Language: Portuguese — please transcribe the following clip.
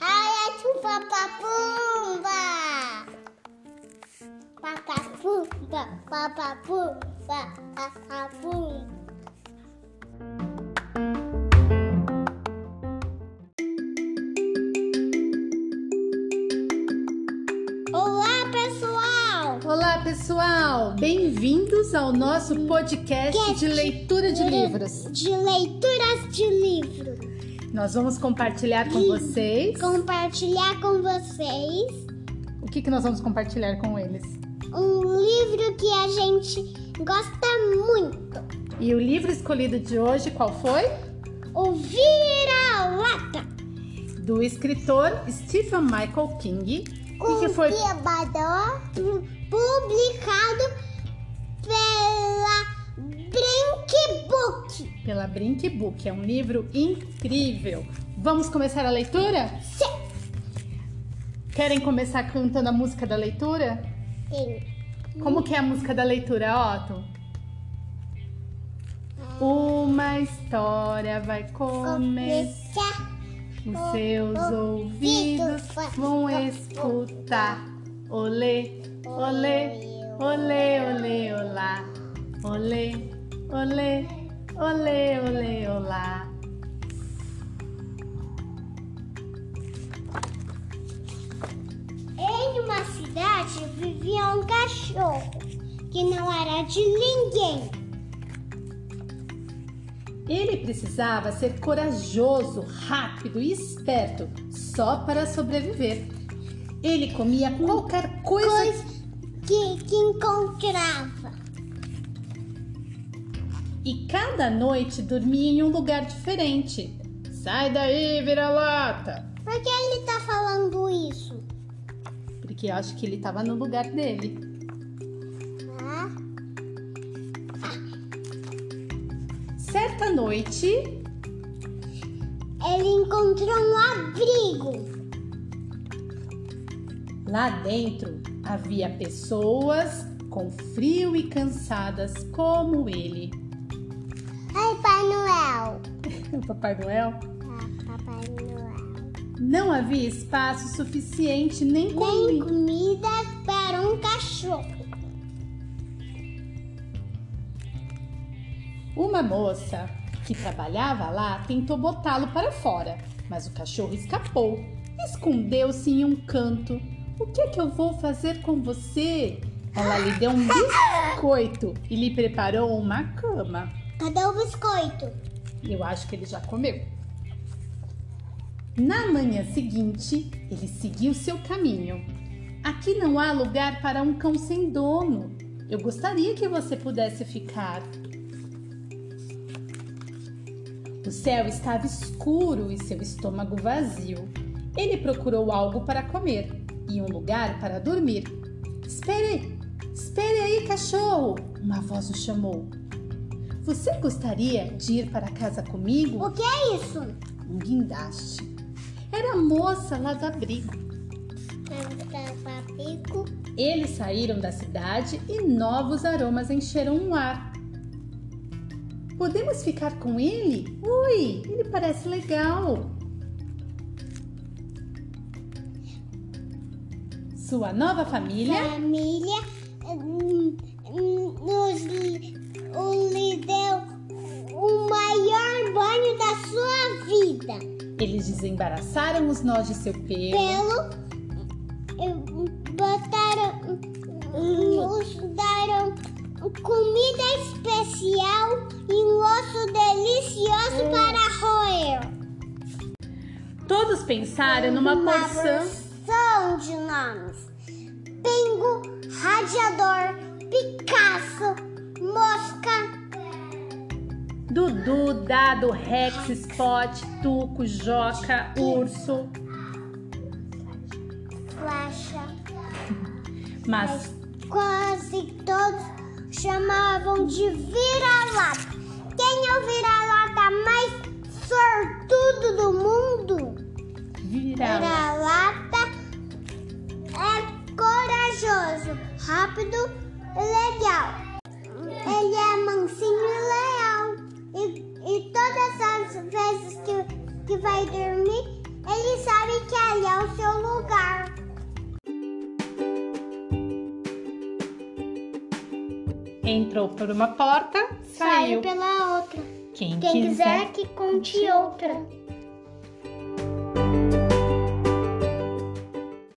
Hayatu papapumba. Papapumba, papapumba, papapumba. Pessoal! Bem-vindos ao nosso podcast Cast. de leitura de livros. De leituras de livro. Nós vamos compartilhar com vocês. Compartilhar com vocês O que, que nós vamos compartilhar com eles? um livro que a gente gosta muito. E o livro escolhido de hoje, qual foi? O Vira-Lata. Do escritor Stephen Michael King. E que foi publicado pela Brinkbook. pela Brink Book. É um livro incrível. Vamos começar a leitura? Sim. Querem começar cantando a música da leitura? Sim. Como que é a música da leitura, Otto? Uma história vai começar. Os seus ouvidos vão escutar. Olê, olê, olê, olê, olá. Olê, olê, olê, olê, olá. Em uma cidade vivia um cachorro que não era de ninguém. Ele precisava ser corajoso, rápido e esperto só para sobreviver. Ele comia qualquer coisa Coisa que, que encontrava. e cada noite dormia em um lugar diferente. Sai daí, vira-lata! Por que ele tá falando isso? Porque eu acho que ele estava no lugar dele. Certa noite, ele encontrou um abrigo. lá dentro havia pessoas com frio e cansadas como ele. Ai, Pai Noel. Papai Noel Ah, Papai Noel. não havia espaço suficiente nem Nem comida para um cachorro. Uma moça que trabalhava lá tentou botá-lo para fora, mas o cachorro escapou. Escondeu-se em um canto. O que é que eu vou fazer com você? Ela lhe deu um biscoito e lhe preparou uma cama. Cadê o biscoito? Eu acho que ele já comeu. Na manhã seguinte, ele seguiu seu caminho. Aqui não há lugar para um cão sem dono. Eu gostaria que você pudesse ficar. O céu estava escuro e seu estômago vazio. Ele procurou algo para comer e um lugar para dormir. Espere! Espere aí, cachorro! Uma voz o chamou. Você gostaria de ir para casa comigo? O que é isso? Um guindaste. Era a moça lá do abrigo. Eles saíram da cidade e novos aromas encheram o ar. Podemos ficar com ele? Ui, ele parece legal. Sua nova família Família hum, nos lhe deu o maior banho da sua vida. Eles desembaraçaram os nós de seu pelo. Pelo hum, botaram hum, nos deram Todos pensaram numa porção. porção de nomes: Pingo, Radiador, Picasso, Mosca, Dudu, Dado, Rex, Spot, Tuco, Joca, Urso. Flecha. Mas Quase todos chamavam de vira-lata. Quem é o vira-lata mais sortudo do mundo? Vira-lata é corajoso, rápido e legal. Ele é mansinho e leal. E, e todas as vezes que, que vai dormir, ele sabe que ali é o seu lugar. Entrou por uma porta, saiu, saiu pela outra. Quem, Quem quiser, quiser que conte outra.